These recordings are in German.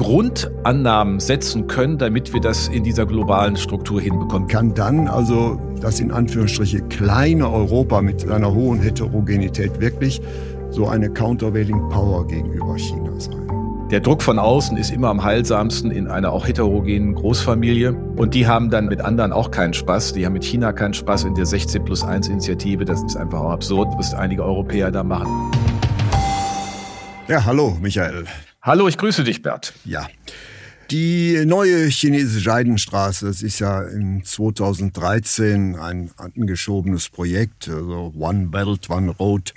Grundannahmen setzen können, damit wir das in dieser globalen Struktur hinbekommen? Kann dann also das in Anführungsstriche kleine Europa mit seiner hohen Heterogenität wirklich so eine Countervailing Power gegenüber China sein? Der Druck von außen ist immer am heilsamsten in einer auch heterogenen Großfamilie. Und die haben dann mit anderen auch keinen Spaß. Die haben mit China keinen Spaß in der 16 plus 1 Initiative. Das ist einfach auch absurd, was einige Europäer da machen. Ja, hallo, Michael. Hallo, ich grüße dich, Bert. Ja. Die neue chinesische Seidenstraße, das ist ja in 2013 ein angeschobenes Projekt, also One Belt, One Road.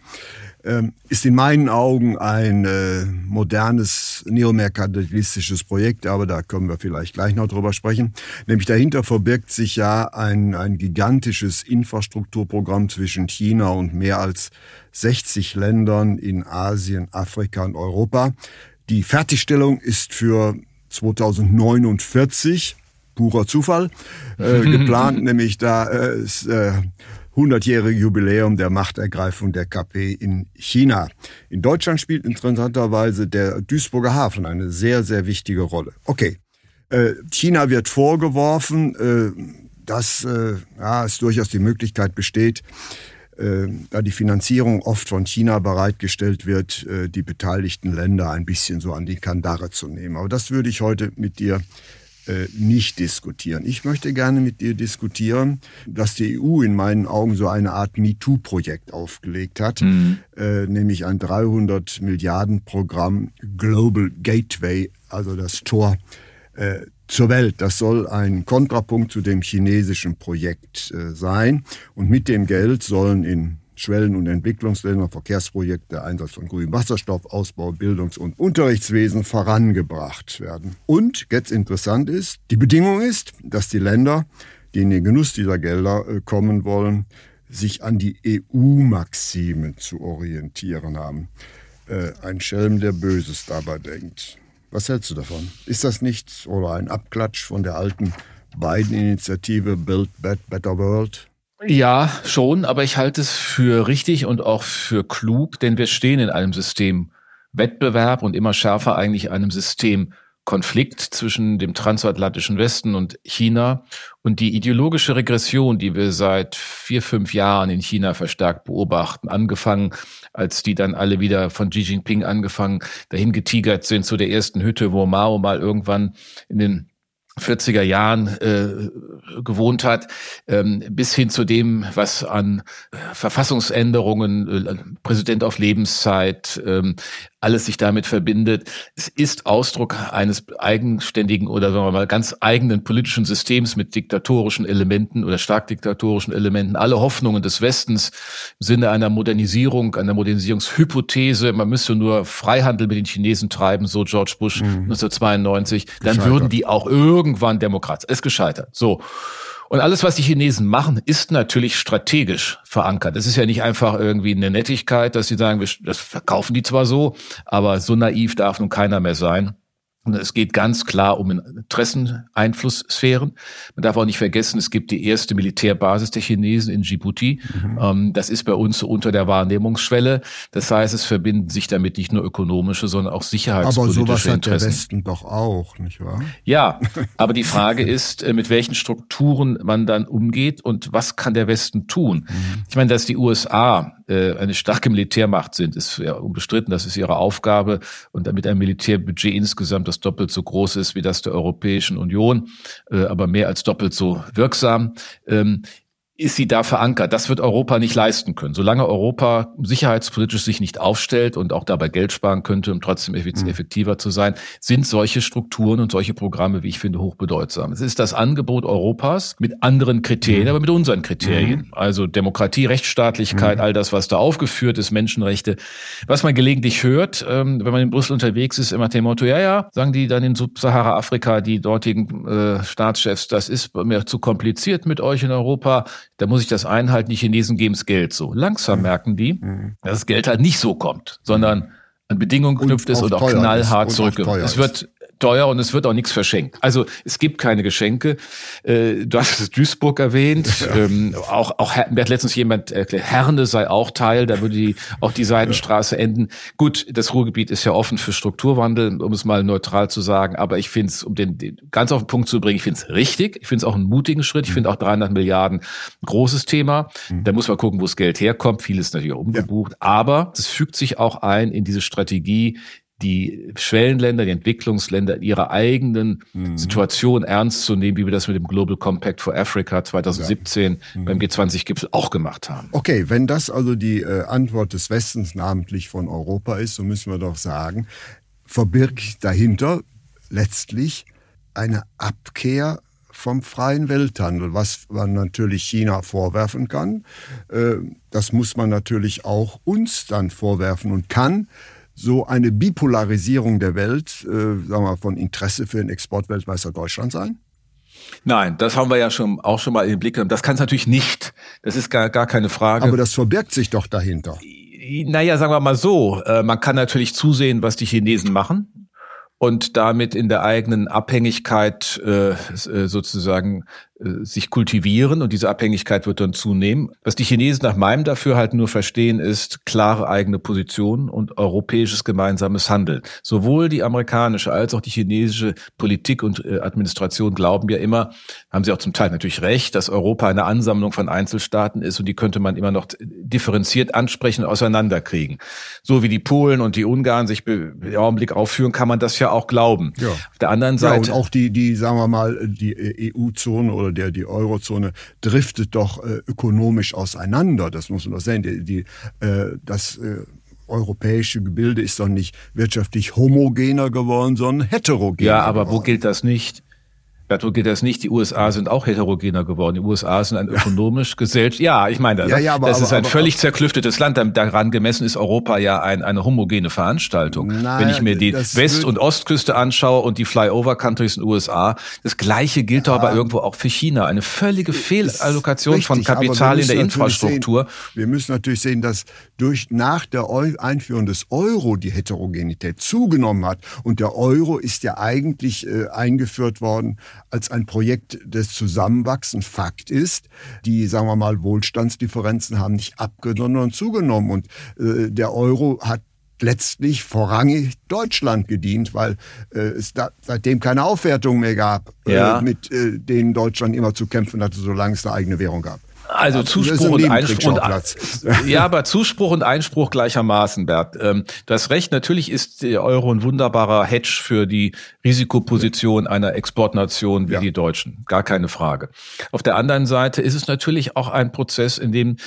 Ähm, ist in meinen Augen ein äh, modernes neomerkantilistisches Projekt, aber da können wir vielleicht gleich noch drüber sprechen. Nämlich dahinter verbirgt sich ja ein, ein gigantisches Infrastrukturprogramm zwischen China und mehr als 60 Ländern in Asien, Afrika und Europa. Die Fertigstellung ist für 2049 purer Zufall äh, geplant, nämlich da äh, ist, äh, 100-jährige Jubiläum der Machtergreifung der KP in China. In Deutschland spielt interessanterweise der Duisburger Hafen eine sehr, sehr wichtige Rolle. Okay, äh, China wird vorgeworfen, äh, dass äh, ja, es durchaus die Möglichkeit besteht, da die Finanzierung oft von China bereitgestellt wird, die beteiligten Länder ein bisschen so an die Kandare zu nehmen. Aber das würde ich heute mit dir äh, nicht diskutieren. Ich möchte gerne mit dir diskutieren, dass die EU in meinen Augen so eine Art MeToo-Projekt aufgelegt hat, mhm. äh, nämlich ein 300 Milliarden Programm Global Gateway, also das Tor äh, zur Welt. Das soll ein Kontrapunkt zu dem chinesischen Projekt äh, sein. Und mit dem Geld sollen in Schwellen- und Entwicklungsländern, Verkehrsprojekte, Einsatz von grünem Wasserstoff, Ausbau, Bildungs- und Unterrichtswesen vorangebracht werden. Und jetzt interessant ist, die Bedingung ist, dass die Länder, die in den Genuss dieser Gelder äh, kommen wollen, sich an die EU-Maxime zu orientieren haben. Äh, ein Schelm, der Böses dabei denkt. Was hältst du davon? Ist das nichts oder ein Abklatsch von der alten Biden-Initiative Build Better World? Ja, schon, aber ich halte es für richtig und auch für klug, denn wir stehen in einem System Wettbewerb und immer schärfer eigentlich einem System Konflikt zwischen dem transatlantischen Westen und China und die ideologische Regression, die wir seit vier, fünf Jahren in China verstärkt beobachten, angefangen, als die dann alle wieder von Xi Jinping angefangen dahin getigert sind zu der ersten Hütte, wo Mao mal irgendwann in den 40er Jahren äh, gewohnt hat, ähm, bis hin zu dem, was an äh, Verfassungsänderungen, äh, Präsident auf Lebenszeit, ähm, alles sich damit verbindet. Es ist Ausdruck eines eigenständigen oder sagen wir mal ganz eigenen politischen Systems mit diktatorischen Elementen oder stark diktatorischen Elementen. Alle Hoffnungen des Westens im Sinne einer Modernisierung, einer Modernisierungshypothese, man müsste nur Freihandel mit den Chinesen treiben, so George Bush mhm. 1992, dann würden die auch irgendwann Demokrat. Es gescheitert. So. Und alles, was die Chinesen machen, ist natürlich strategisch verankert. Es ist ja nicht einfach irgendwie eine Nettigkeit, dass sie sagen, das verkaufen die zwar so, aber so naiv darf nun keiner mehr sein. Und es geht ganz klar um Interesseneinflusssphären. Man darf auch nicht vergessen, es gibt die erste Militärbasis der Chinesen in Djibouti. Mhm. Ähm, das ist bei uns so unter der Wahrnehmungsschwelle. Das heißt, es verbinden sich damit nicht nur ökonomische, sondern auch sicherheitspolitische aber sowas Interessen. hat der Westen doch auch, nicht wahr? Ja, aber die Frage ist, äh, mit welchen Strukturen man dann umgeht und was kann der Westen tun? Mhm. Ich meine, dass die USA äh, eine starke Militärmacht sind, ist ja unbestritten. Das ist ihre Aufgabe. Und damit ein Militärbudget insgesamt, das doppelt so groß ist wie das der Europäischen Union, äh, aber mehr als doppelt so wirksam, ähm, ist sie da verankert. Das wird Europa nicht leisten können. Solange Europa sicherheitspolitisch sich nicht aufstellt und auch dabei Geld sparen könnte, um trotzdem mhm. effektiver zu sein, sind solche Strukturen und solche Programme, wie ich finde, hochbedeutsam. Es ist das Angebot Europas mit anderen Kriterien, mhm. aber mit unseren Kriterien. Mhm. Also Demokratie, Rechtsstaatlichkeit, all das, was da aufgeführt ist, Menschenrechte. Was man gelegentlich hört, ähm, wenn man in Brüssel unterwegs ist, immer dem Motto, ja, ja, sagen die dann in Subsahara-Afrika, die dortigen äh, Staatschefs, das ist mir zu kompliziert mit euch in Europa da muss ich das einhalten, die Chinesen geben es Geld so. Langsam mhm. merken die, mhm. dass das Geld halt nicht so kommt, sondern an Bedingungen geknüpft ist und auch knallhart zurückgeht. Es wird teuer und es wird auch nichts verschenkt. Also es gibt keine Geschenke. Äh, du hast Duisburg erwähnt. Ja. Ähm, auch, auch mir hat letztens jemand erklärt, Herne sei auch Teil, da würde die, auch die Seidenstraße ja. enden. Gut, das Ruhrgebiet ist ja offen für Strukturwandel, um es mal neutral zu sagen. Aber ich finde es, um den, den ganz auf den Punkt zu bringen, ich finde es richtig. Ich finde es auch einen mutigen Schritt. Ich finde auch 300 Milliarden ein großes Thema. Mhm. Da muss man gucken, wo das Geld herkommt. Vieles natürlich auch umgebucht. Ja. Aber es fügt sich auch ein in diese Strategie, die Schwellenländer, die Entwicklungsländer ihre eigenen mhm. Situation ernst zu nehmen, wie wir das mit dem Global Compact for Africa 2017 ja. mhm. beim G20-Gipfel auch gemacht haben. Okay, wenn das also die äh, Antwort des Westens, namentlich von Europa ist, so müssen wir doch sagen, verbirgt dahinter letztlich eine Abkehr vom freien Welthandel, was man natürlich China vorwerfen kann. Äh, das muss man natürlich auch uns dann vorwerfen und kann so eine Bipolarisierung der Welt, äh, sagen wir von Interesse für den Exportweltmeister Deutschland sein? Nein, das haben wir ja schon auch schon mal in den Blick genommen. Das kann es natürlich nicht. Das ist gar, gar keine Frage. Aber das verbirgt sich doch dahinter. Naja, sagen wir mal so. Äh, man kann natürlich zusehen, was die Chinesen machen und damit in der eigenen Abhängigkeit äh, äh sozusagen sich kultivieren und diese Abhängigkeit wird dann zunehmen. Was die Chinesen nach meinem Dafürhalten nur verstehen, ist klare eigene Position und europäisches gemeinsames Handeln. Sowohl die amerikanische als auch die chinesische Politik und äh, Administration glauben ja immer, haben sie auch zum Teil natürlich recht, dass Europa eine Ansammlung von Einzelstaaten ist und die könnte man immer noch differenziert ansprechen und auseinanderkriegen. So wie die Polen und die Ungarn sich im Augenblick aufführen, kann man das ja auch glauben. Ja. Auf der anderen Seite. Ja, und auch die, die, sagen wir mal, die EU-Zone oder der die Eurozone driftet doch äh, ökonomisch auseinander. Das muss man doch sehen. Die, die, äh, das äh, europäische Gebilde ist doch nicht wirtschaftlich homogener geworden, sondern heterogener. Ja, aber geworden. wo gilt das nicht? Dazu geht das nicht. Die USA sind auch heterogener geworden. Die USA sind ein ökonomisch gesellschaft. Ja, ich meine, das, ja, ja, aber, das ist ein aber, völlig zerklüftetes Land. Daran gemessen ist Europa ja ein, eine homogene Veranstaltung. Nein, Wenn ich mir die West- und Ostküste anschaue und die Flyover-Countries in den USA, das Gleiche gilt ja, doch aber irgendwo auch für China. Eine völlige Fehlallokation richtig, von Kapital in der Infrastruktur. Sehen, wir müssen natürlich sehen, dass durch nach der Einführung des Euro die Heterogenität zugenommen hat. Und der Euro ist ja eigentlich äh, eingeführt worden als ein Projekt des Zusammenwachsens. Fakt ist, die, sagen wir mal, Wohlstandsdifferenzen haben nicht abgenommen, sondern zugenommen. Und äh, der Euro hat letztlich vorrangig Deutschland gedient, weil äh, es da, seitdem keine Aufwertung mehr gab, äh, ja. äh, mit äh, denen Deutschland immer zu kämpfen hatte, solange es eine eigene Währung gab. Also Zuspruch und Einspruch. Und, ja, aber Zuspruch und Einspruch gleichermaßen, Bert. Ähm, du hast recht, natürlich ist der Euro ein wunderbarer Hedge für die Risikoposition einer Exportnation wie ja. die Deutschen. Gar keine Frage. Auf der anderen Seite ist es natürlich auch ein Prozess, in dem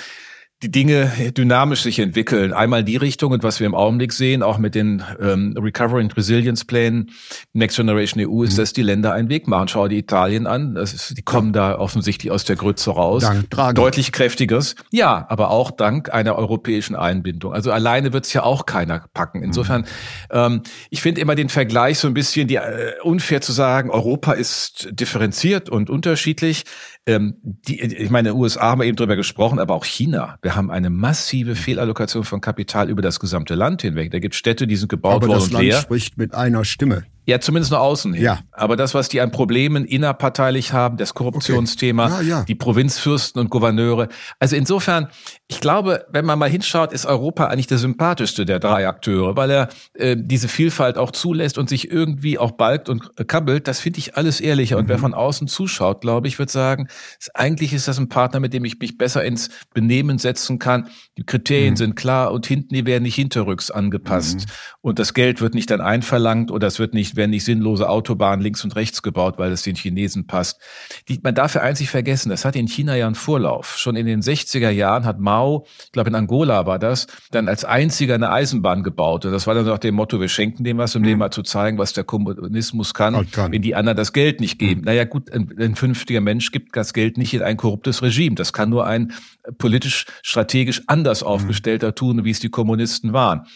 die Dinge dynamisch sich entwickeln. Einmal die Richtung und was wir im Augenblick sehen, auch mit den ähm, Recovery and Resilience Plänen Next Generation EU, ist, mhm. dass die Länder einen Weg machen. Schau die Italien an, das ist, die kommen da offensichtlich aus der Grütze raus. Dank Draghi. Deutlich kräftiges. Ja, aber auch dank einer europäischen Einbindung. Also alleine wird es ja auch keiner packen. Insofern, mhm. ähm, ich finde immer den Vergleich so ein bisschen die, äh, unfair zu sagen, Europa ist differenziert und unterschiedlich. Ähm, die, ich meine, USA haben wir eben drüber gesprochen, aber auch China. Wir haben eine massive Fehlallokation von Kapital über das gesamte Land hinweg. Da gibt Städte, die sind gebaut aber worden das Land spricht mit einer Stimme. Ja, zumindest nach außen hin. Ja. Aber das, was die an Problemen innerparteilich haben, das Korruptionsthema, okay. ja, ja. die Provinzfürsten und Gouverneure. Also insofern, ich glaube, wenn man mal hinschaut, ist Europa eigentlich der sympathischste der drei Akteure, weil er äh, diese Vielfalt auch zulässt und sich irgendwie auch balgt und äh, kabbelt. Das finde ich alles ehrlicher. Mhm. Und wer mhm. von außen zuschaut, glaube ich, wird sagen, eigentlich ist das ein Partner, mit dem ich mich besser ins Benehmen setzen kann. Die Kriterien mhm. sind klar und hinten, die werden nicht hinterrücks angepasst. Mhm. Und das Geld wird nicht dann einverlangt oder es wird nicht werden nicht sinnlose Autobahnen links und rechts gebaut, weil es den Chinesen passt. Die, man darf ja einzig vergessen, das hat in China ja einen Vorlauf. Schon in den 60er Jahren hat Mao, ich glaube in Angola war das, dann als einziger eine Eisenbahn gebaut. Und das war dann auch dem Motto, wir schenken dem was, um mhm. dem mal zu zeigen, was der Kommunismus kann, kann, wenn die anderen das Geld nicht geben. Mhm. Naja gut, ein, ein vernünftiger Mensch gibt das Geld nicht in ein korruptes Regime. Das kann nur ein politisch, strategisch anders mhm. aufgestellter tun, wie es die Kommunisten waren.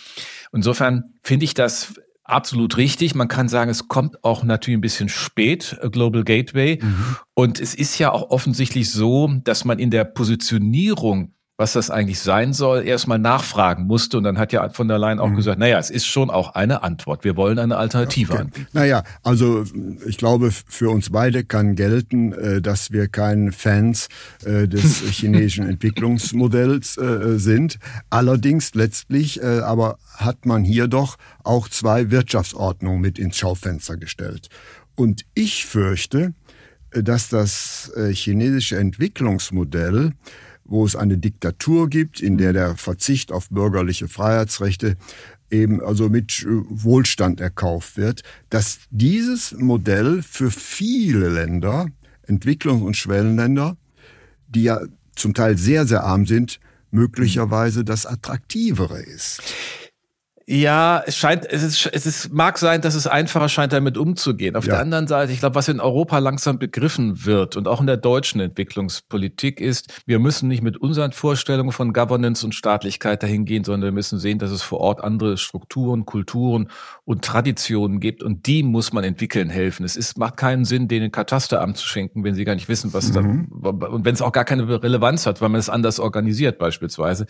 Insofern finde ich das absolut richtig. Man kann sagen, es kommt auch natürlich ein bisschen spät, Global Gateway. Mhm. Und es ist ja auch offensichtlich so, dass man in der Positionierung was das eigentlich sein soll, erstmal nachfragen musste. Und dann hat ja von der Leyen auch mhm. gesagt, naja, es ist schon auch eine Antwort. Wir wollen eine Alternative okay. anbieten. Naja, also ich glaube, für uns beide kann gelten, äh, dass wir keine Fans äh, des chinesischen Entwicklungsmodells äh, sind. Allerdings letztlich aber hat man hier doch auch zwei Wirtschaftsordnungen mit ins Schaufenster gestellt. Und ich fürchte, dass das chinesische Entwicklungsmodell wo es eine Diktatur gibt, in der der Verzicht auf bürgerliche Freiheitsrechte eben also mit äh, Wohlstand erkauft wird, dass dieses Modell für viele Länder, Entwicklungs- und Schwellenländer, die ja zum Teil sehr, sehr arm sind, möglicherweise das Attraktivere ist. Ja, es scheint, es ist, es ist, mag sein, dass es einfacher scheint, damit umzugehen. Auf ja. der anderen Seite, ich glaube, was in Europa langsam begriffen wird und auch in der deutschen Entwicklungspolitik ist, wir müssen nicht mit unseren Vorstellungen von Governance und Staatlichkeit dahin gehen, sondern wir müssen sehen, dass es vor Ort andere Strukturen, Kulturen und Traditionen gibt und die muss man entwickeln helfen. Es ist, macht keinen Sinn, denen ein Katasteramt zu schenken, wenn sie gar nicht wissen, was mhm. da, und wenn es auch gar keine Relevanz hat, weil man es anders organisiert beispielsweise.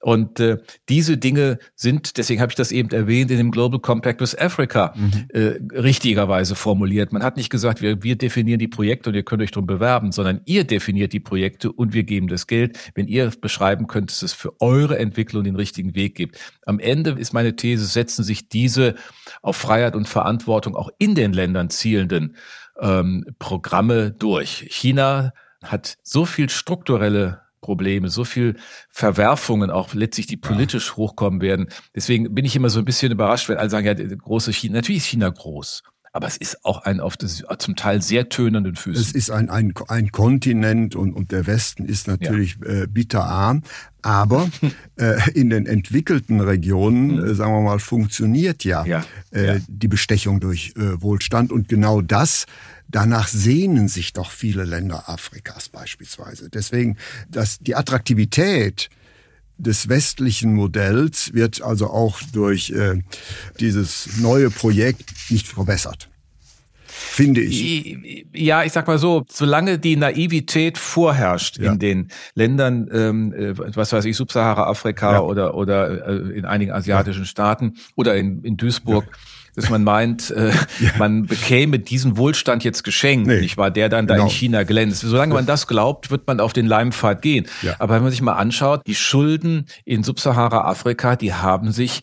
Und äh, diese Dinge sind, deswegen habe ich das eben erwähnt, in dem Global Compact with Africa mhm. äh, richtigerweise formuliert. Man hat nicht gesagt, wir, wir definieren die Projekte und ihr könnt euch darum bewerben, sondern ihr definiert die Projekte und wir geben das Geld, wenn ihr beschreiben könnt, dass es für eure Entwicklung den richtigen Weg gibt. Am Ende ist meine These, setzen sich diese auf Freiheit und Verantwortung auch in den Ländern zielenden ähm, Programme durch. China hat so viel strukturelle Probleme, so viel Verwerfungen, auch letztlich, die politisch ja. hochkommen werden. Deswegen bin ich immer so ein bisschen überrascht, wenn alle sagen, ja, große China, natürlich ist China groß. Aber es ist auch ein auf das, zum Teil sehr tönenden Füßen. Es ist ein, ein, ein Kontinent und, und der Westen ist natürlich ja. äh, bitterarm. Aber äh, in den entwickelten Regionen, mhm. äh, sagen wir mal, funktioniert ja, ja. Äh, die Bestechung durch äh, Wohlstand. Und genau das Danach sehnen sich doch viele Länder Afrikas beispielsweise. Deswegen, dass die Attraktivität des westlichen Modells wird also auch durch äh, dieses neue Projekt nicht verbessert. Finde ich. Ja, ich sag mal so, solange die Naivität vorherrscht ja. in den Ländern, ähm, äh, was weiß ich, Subsahara-Afrika ja. oder, oder äh, in einigen asiatischen ja. Staaten oder in, in Duisburg, dass man meint, äh, ja. man bekäme diesen Wohlstand jetzt geschenkt, nee, nicht wahr, der dann da in genau. China glänzt. Solange man das glaubt, wird man auf den Leimpfad gehen. Ja. Aber wenn man sich mal anschaut, die Schulden in Subsahara-Afrika, die haben sich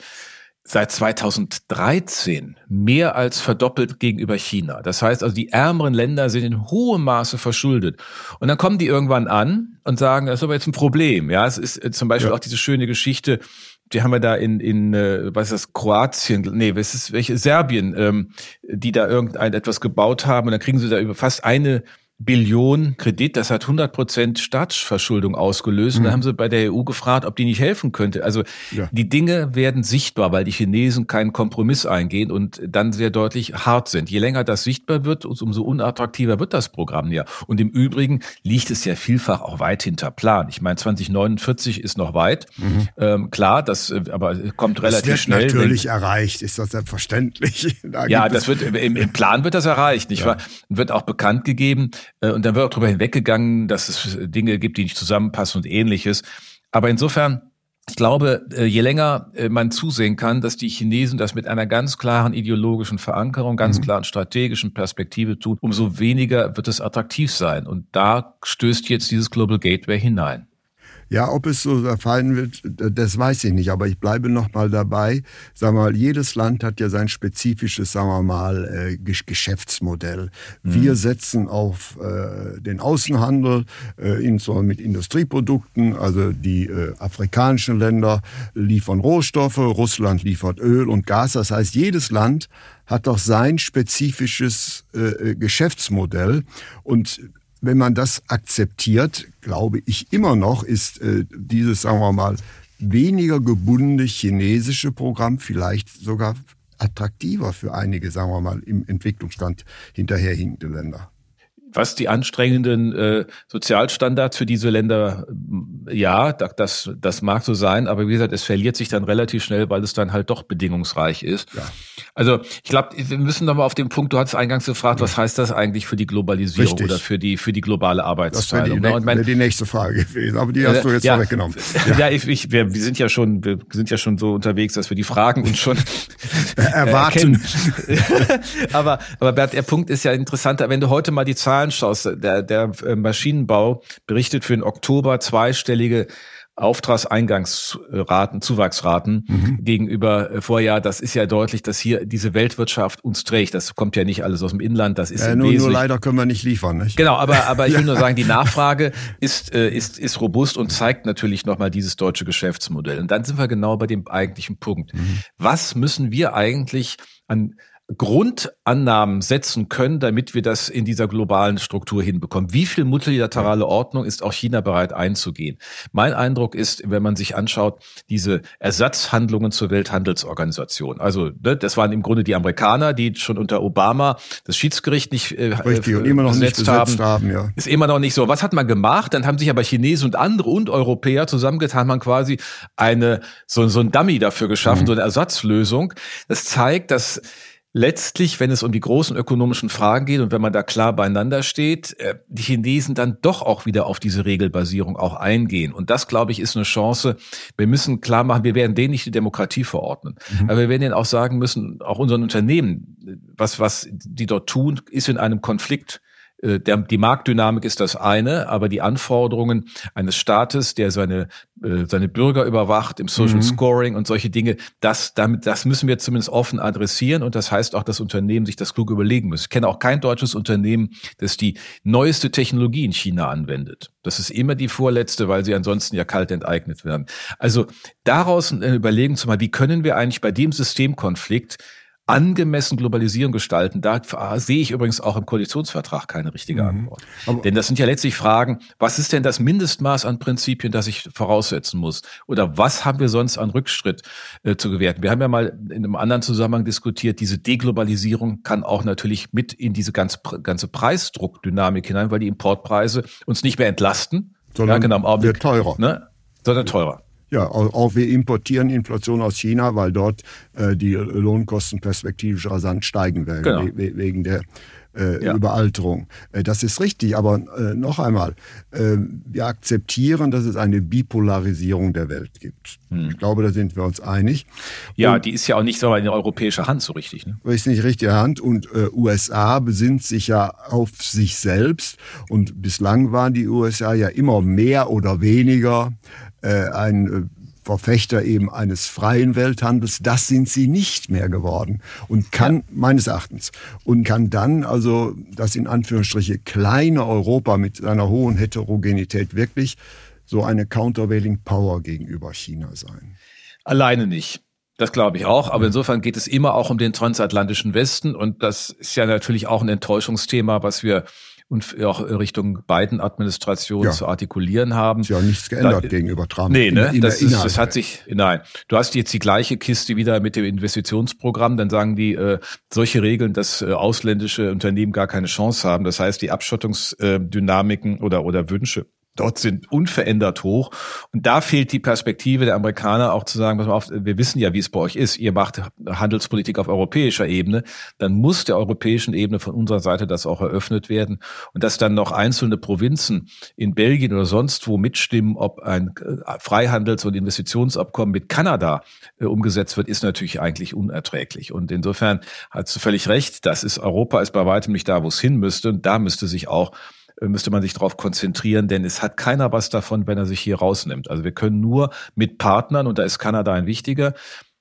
seit 2013 mehr als verdoppelt gegenüber China. Das heißt also, die ärmeren Länder sind in hohem Maße verschuldet. Und dann kommen die irgendwann an und sagen, das ist aber jetzt ein Problem. Ja, es ist äh, zum Beispiel ja. auch diese schöne Geschichte, die haben wir da in, in äh, was ist das, Kroatien, nee, was ist welche, Serbien, ähm, die da irgendein etwas gebaut haben. Und dann kriegen sie da über fast eine Billion Kredit, das hat 100 Prozent Staatsverschuldung ausgelöst. Mhm. Und da haben sie bei der EU gefragt, ob die nicht helfen könnte. Also ja. die Dinge werden sichtbar, weil die Chinesen keinen Kompromiss eingehen und dann sehr deutlich hart sind. Je länger das sichtbar wird, umso unattraktiver wird das Programm ja. Und im Übrigen liegt es ja vielfach auch weit hinter Plan. Ich meine, 2049 ist noch weit. Mhm. Ähm, klar, das äh, aber kommt relativ das wird schnell. Natürlich wenn, erreicht, ist das selbstverständlich. Da ja, das wird im, im, Plan wird das erreicht, nicht ja. wahr? Wird auch bekannt gegeben. Äh, und dann wird auch darüber hinweggegangen, dass es Dinge gibt, die nicht zusammenpassen und ähnliches. Aber insofern, ich glaube, äh, je länger äh, man zusehen kann, dass die Chinesen das mit einer ganz klaren ideologischen Verankerung, ganz mhm. klaren strategischen Perspektive tun, umso weniger wird es attraktiv sein. Und da stößt jetzt dieses Global Gateway hinein. Ja, ob es so fallen wird, das weiß ich nicht. Aber ich bleibe noch mal dabei. Sag mal, jedes Land hat ja sein spezifisches, sagen wir mal, äh, Geschäftsmodell. Mhm. Wir setzen auf äh, den Außenhandel, äh, insbesondere mit Industrieprodukten. Also die äh, afrikanischen Länder liefern Rohstoffe, Russland liefert Öl und Gas. Das heißt, jedes Land hat doch sein spezifisches äh, äh Geschäftsmodell und wenn man das akzeptiert, glaube ich immer noch, ist äh, dieses, sagen wir mal, weniger gebundene chinesische Programm vielleicht sogar attraktiver für einige, sagen wir mal, im Entwicklungsstand hinterherhinkende Länder was die anstrengenden äh, Sozialstandards für diese Länder, ja, das, das mag so sein, aber wie gesagt, es verliert sich dann relativ schnell, weil es dann halt doch bedingungsreich ist. Ja. Also ich glaube, wir müssen nochmal auf den Punkt, du hattest eingangs gefragt, was heißt das eigentlich für die Globalisierung Richtig. oder für die, für die globale Arbeitsteilung? Das wäre die, ne? die, nächste Frage gewesen, aber die hast du jetzt ja, vorweggenommen. Ja, ja ich, ich, wir, wir sind ja schon, wir sind ja schon so unterwegs, dass wir die Fragen uns schon erwarten. aber, aber Bert, der Punkt ist ja interessanter, wenn du heute mal die Zahlen anschaust, der, der äh, Maschinenbau berichtet für den Oktober zweistellige Auftragseingangsraten, Zuwachsraten mhm. gegenüber äh, Vorjahr. Das ist ja deutlich, dass hier diese Weltwirtschaft uns trägt. Das kommt ja nicht alles aus dem Inland. Das ist äh, nur, nur leider können wir nicht liefern. Nicht? Genau, aber aber ich will nur sagen, die Nachfrage ist äh, ist ist robust und zeigt natürlich nochmal dieses deutsche Geschäftsmodell. Und dann sind wir genau bei dem eigentlichen Punkt. Mhm. Was müssen wir eigentlich an Grundannahmen setzen können, damit wir das in dieser globalen Struktur hinbekommen. Wie viel multilaterale Ordnung ist auch China bereit einzugehen? Mein Eindruck ist, wenn man sich anschaut, diese Ersatzhandlungen zur Welthandelsorganisation. Also ne, das waren im Grunde die Amerikaner, die schon unter Obama das Schiedsgericht nicht äh, Richtig, und immer noch nicht besetzt haben. haben ja. Ist immer noch nicht so. Was hat man gemacht? Dann haben sich aber Chinesen und andere und Europäer zusammengetan, man quasi eine so, so ein Dummy dafür geschaffen, mhm. so eine Ersatzlösung. Das zeigt, dass letztlich, wenn es um die großen ökonomischen Fragen geht und wenn man da klar beieinander steht, äh, die Chinesen dann doch auch wieder auf diese Regelbasierung auch eingehen. Und das, glaube ich, ist eine Chance. Wir müssen klar machen, wir werden denen nicht die Demokratie verordnen. Mhm. Aber wir werden ihnen auch sagen müssen, auch unseren Unternehmen, was, was die dort tun, ist in einem Konflikt der, die Marktdynamik ist das eine, aber die Anforderungen eines Staates, der seine, äh, seine Bürger überwacht im Social mhm. Scoring und solche Dinge, das, damit, das müssen wir zumindest offen adressieren und das heißt auch, dass Unternehmen sich das klug überlegen müssen. Ich kenne auch kein deutsches Unternehmen, das die neueste Technologie in China anwendet. Das ist immer die vorletzte, weil sie ansonsten ja kalt enteignet werden. Also daraus eine Überlegung zu machen, wie können wir eigentlich bei dem Systemkonflikt angemessen Globalisierung gestalten, da sehe ich übrigens auch im Koalitionsvertrag keine richtige mhm. Antwort. Aber denn das sind ja letztlich Fragen, was ist denn das Mindestmaß an Prinzipien, das ich voraussetzen muss? Oder was haben wir sonst an Rückschritt äh, zu gewerten? Wir haben ja mal in einem anderen Zusammenhang diskutiert, diese Deglobalisierung kann auch natürlich mit in diese ganz, ganze Preisdruckdynamik hinein, weil die Importpreise uns nicht mehr entlasten, sondern ja, genau, wird teurer. Ne? Sondern teurer. Ja, auch wir importieren Inflation aus China, weil dort äh, die Lohnkosten perspektivisch rasant steigen werden, genau. we wegen der äh, ja. Überalterung. Äh, das ist richtig, aber äh, noch einmal, äh, wir akzeptieren, dass es eine Bipolarisierung der Welt gibt. Hm. Ich glaube, da sind wir uns einig. Ja, und, die ist ja auch nicht so in europäischer Hand so richtig. Ne? Ist nicht richtig Hand und äh, USA besinnt sich ja auf sich selbst und bislang waren die USA ja immer mehr oder weniger äh, ein äh, Verfechter eben eines freien Welthandels. Das sind sie nicht mehr geworden und kann ja. meines Erachtens und kann dann also das in Anführungsstriche kleine Europa mit seiner hohen Heterogenität wirklich so eine countervailing Power gegenüber China sein. Alleine nicht. Das glaube ich auch. Aber insofern geht es immer auch um den transatlantischen Westen. Und das ist ja natürlich auch ein Enttäuschungsthema, was wir und auch Richtung beiden Administrationen ja. zu artikulieren haben. Ist ja nichts geändert da, gegenüber Trump. Nee, ne? In, in das, ist, das hat sich, nein. Du hast jetzt die gleiche Kiste wieder mit dem Investitionsprogramm. Dann sagen die, äh, solche Regeln, dass äh, ausländische Unternehmen gar keine Chance haben. Das heißt, die Abschottungsdynamiken oder, oder Wünsche dort sind unverändert hoch. Und da fehlt die Perspektive der Amerikaner auch zu sagen, pass mal auf, wir wissen ja, wie es bei euch ist. Ihr macht Handelspolitik auf europäischer Ebene. Dann muss der europäischen Ebene von unserer Seite das auch eröffnet werden. Und dass dann noch einzelne Provinzen in Belgien oder sonst wo mitstimmen, ob ein äh, Freihandels- und Investitionsabkommen mit Kanada äh, umgesetzt wird, ist natürlich eigentlich unerträglich. Und insofern hast du völlig recht. Das ist Europa ist bei weitem nicht da, wo es hin müsste. Und da müsste sich auch müsste man sich darauf konzentrieren, denn es hat keiner was davon, wenn er sich hier rausnimmt. Also wir können nur mit Partnern, und da ist Kanada ein wichtiger,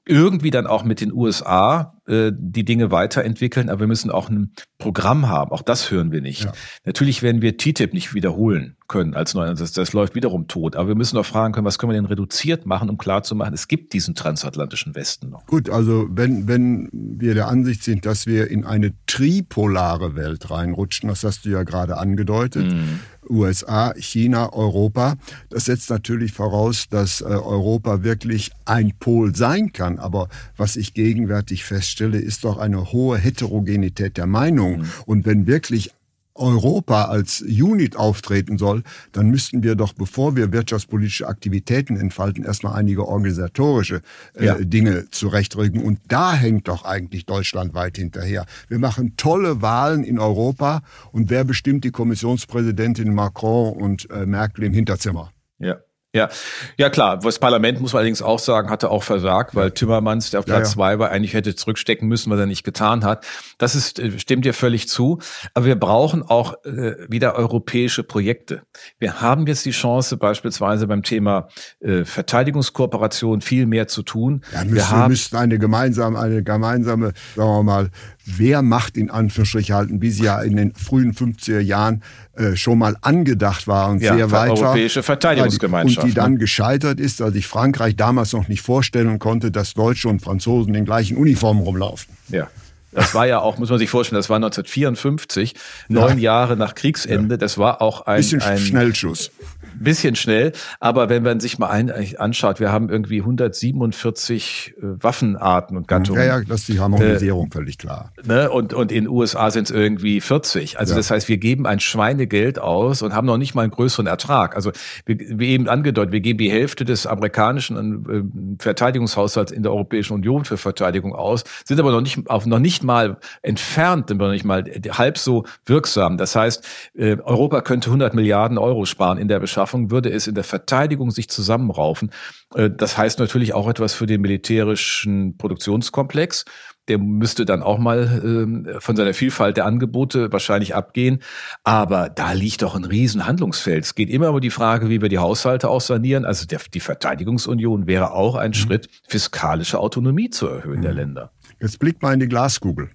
irgendwie dann auch mit den USA äh, die Dinge weiterentwickeln, aber wir müssen auch ein Programm haben. Auch das hören wir nicht. Ja. Natürlich werden wir TTIP nicht wiederholen können als neu. Das, das läuft wiederum tot. Aber wir müssen auch fragen können, was können wir denn reduziert machen, um klarzumachen, es gibt diesen transatlantischen Westen noch. Gut, also wenn, wenn wir der Ansicht sind, dass wir in eine tripolare Welt reinrutschen, das hast du ja gerade angedeutet, mhm. USA, China, Europa. Das setzt natürlich voraus, dass äh, Europa wirklich ein Pol sein kann. Aber was ich gegenwärtig feststelle, ist doch eine hohe Heterogenität der Meinung. Mhm. Und wenn wirklich Europa als Unit auftreten soll, dann müssten wir doch, bevor wir wirtschaftspolitische Aktivitäten entfalten, erstmal einige organisatorische äh, ja. Dinge zurechtrücken. Und da hängt doch eigentlich Deutschland weit hinterher. Wir machen tolle Wahlen in Europa und wer bestimmt die Kommissionspräsidentin Macron und äh, Merkel im Hinterzimmer? Ja. Ja, ja klar. Das Parlament muss man allerdings auch sagen, hatte auch versagt, weil Timmermans, der auf Platz ja, ja. zwei war, eigentlich hätte zurückstecken müssen, was er nicht getan hat. Das ist äh, stimmt dir völlig zu. Aber wir brauchen auch äh, wieder europäische Projekte. Wir haben jetzt die Chance, beispielsweise beim Thema äh, Verteidigungskooperation viel mehr zu tun. Ja, müssen, wir, haben, wir müssten eine gemeinsame, eine gemeinsame, sagen wir mal, Wehrmacht in Anführungsstrichen halten, wie sie ja in den frühen 50er Jahren äh, schon mal angedacht war und ja, sehr weit war. Europäische Verteidigungsgemeinschaft. Und die dann gescheitert ist, als sich Frankreich damals noch nicht vorstellen konnte, dass Deutsche und Franzosen in gleichen Uniformen rumlaufen. Ja. Das war ja auch, muss man sich vorstellen, das war 1954, neun ja. Jahre nach Kriegsende. Das war auch ein, bisschen ein Schnellschuss bisschen schnell, aber wenn man sich mal ein, anschaut, wir haben irgendwie 147 äh, Waffenarten und Gattungen. Ja, ja, das ist die Harmonisierung, äh, völlig klar. Ne? Und, und in den USA sind es irgendwie 40. Also ja. das heißt, wir geben ein Schweinegeld aus und haben noch nicht mal einen größeren Ertrag. Also wie, wie eben angedeutet, wir geben die Hälfte des amerikanischen äh, Verteidigungshaushalts in der Europäischen Union für Verteidigung aus, sind aber noch nicht, auf, noch nicht mal entfernt, sind wir noch nicht mal halb so wirksam. Das heißt, äh, Europa könnte 100 Milliarden Euro sparen in der Beschaffung Beschaffung würde es in der Verteidigung sich zusammenraufen. Äh, das heißt natürlich auch etwas für den militärischen Produktionskomplex. Der müsste dann auch mal ähm, von seiner Vielfalt der Angebote wahrscheinlich abgehen. Aber da liegt doch ein Riesenhandlungsfeld. Es geht immer um die Frage, wie wir die Haushalte auch sanieren. Also die Verteidigungsunion wäre auch ein mhm. Schritt, fiskalische Autonomie zu erhöhen mhm. der Länder. Jetzt blickt mal in die Glaskugel.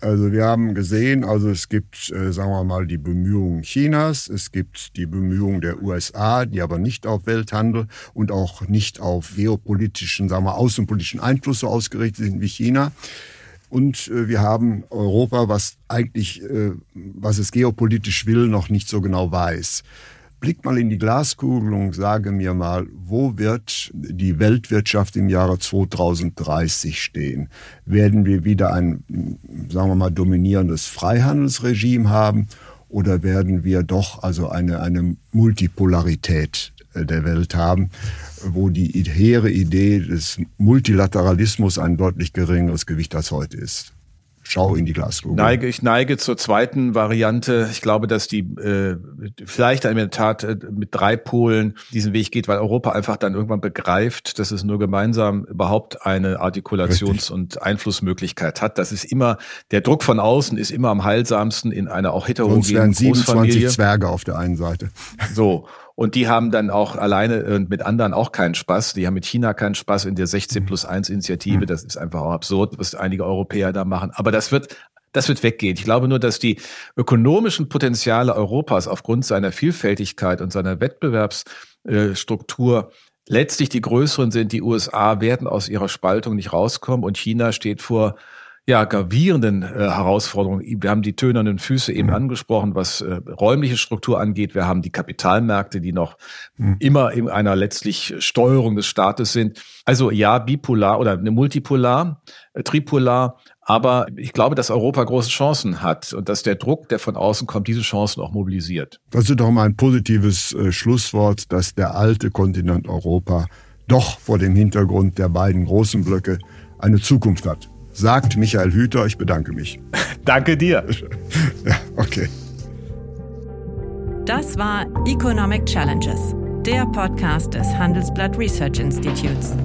Also wir haben gesehen, also es gibt, äh, sagen wir mal, die Bemühungen Chinas, es gibt die Bemühungen der USA, die aber nicht auf Welthandel und auch nicht auf geopolitischen, sagen wir, außenpolitischen Einfluss so ausgerichtet sind wie China. Und äh, wir haben Europa, was eigentlich, äh, was es geopolitisch will, noch nicht so genau weiß. Blick mal in die Glaskugel und sage mir mal, wo wird die Weltwirtschaft im Jahre 2030 stehen? Werden wir wieder ein, sagen wir mal, dominierendes Freihandelsregime haben oder werden wir doch also eine, eine Multipolarität äh, der Welt haben, wo die hehre Idee des Multilateralismus ein deutlich geringeres Gewicht als heute ist? Schau in die Glaskugel. Neige, ich neige zur zweiten Variante. Ich glaube, dass die äh, vielleicht in der Tat äh, mit drei Polen diesen Weg geht, weil Europa einfach dann irgendwann begreift, dass es nur gemeinsam überhaupt eine Artikulations- Richtig. und Einflussmöglichkeit hat. Das ist immer, der Druck von außen ist immer am heilsamsten in einer auch heterogenen Sonst wären 27 Zwerge auf der einen Seite. So. Und die haben dann auch alleine und mit anderen auch keinen Spaß. Die haben mit China keinen Spaß in der 16 plus 1 Initiative. Mhm. Das ist einfach auch absurd, was einige Europäer da machen. Aber das wird, das wird weggehen. Ich glaube nur, dass die ökonomischen Potenziale Europas aufgrund seiner Vielfältigkeit und seiner Wettbewerbsstruktur letztlich die größeren sind. Die USA werden aus ihrer Spaltung nicht rauskommen und China steht vor ja, gravierenden äh, Herausforderungen. Wir haben die tönernden Füße eben mhm. angesprochen, was äh, räumliche Struktur angeht. Wir haben die Kapitalmärkte, die noch mhm. immer in einer letztlich Steuerung des Staates sind. Also ja, bipolar oder eine multipolar, äh, tripolar. Aber ich glaube, dass Europa große Chancen hat und dass der Druck, der von außen kommt, diese Chancen auch mobilisiert. Das ist doch mal ein positives äh, Schlusswort, dass der alte Kontinent Europa doch vor dem Hintergrund der beiden großen Blöcke eine Zukunft hat sagt Michael Hüter. Ich bedanke mich. Danke dir. ja, okay. Das war Economic Challenges, der Podcast des Handelsblatt Research Institutes.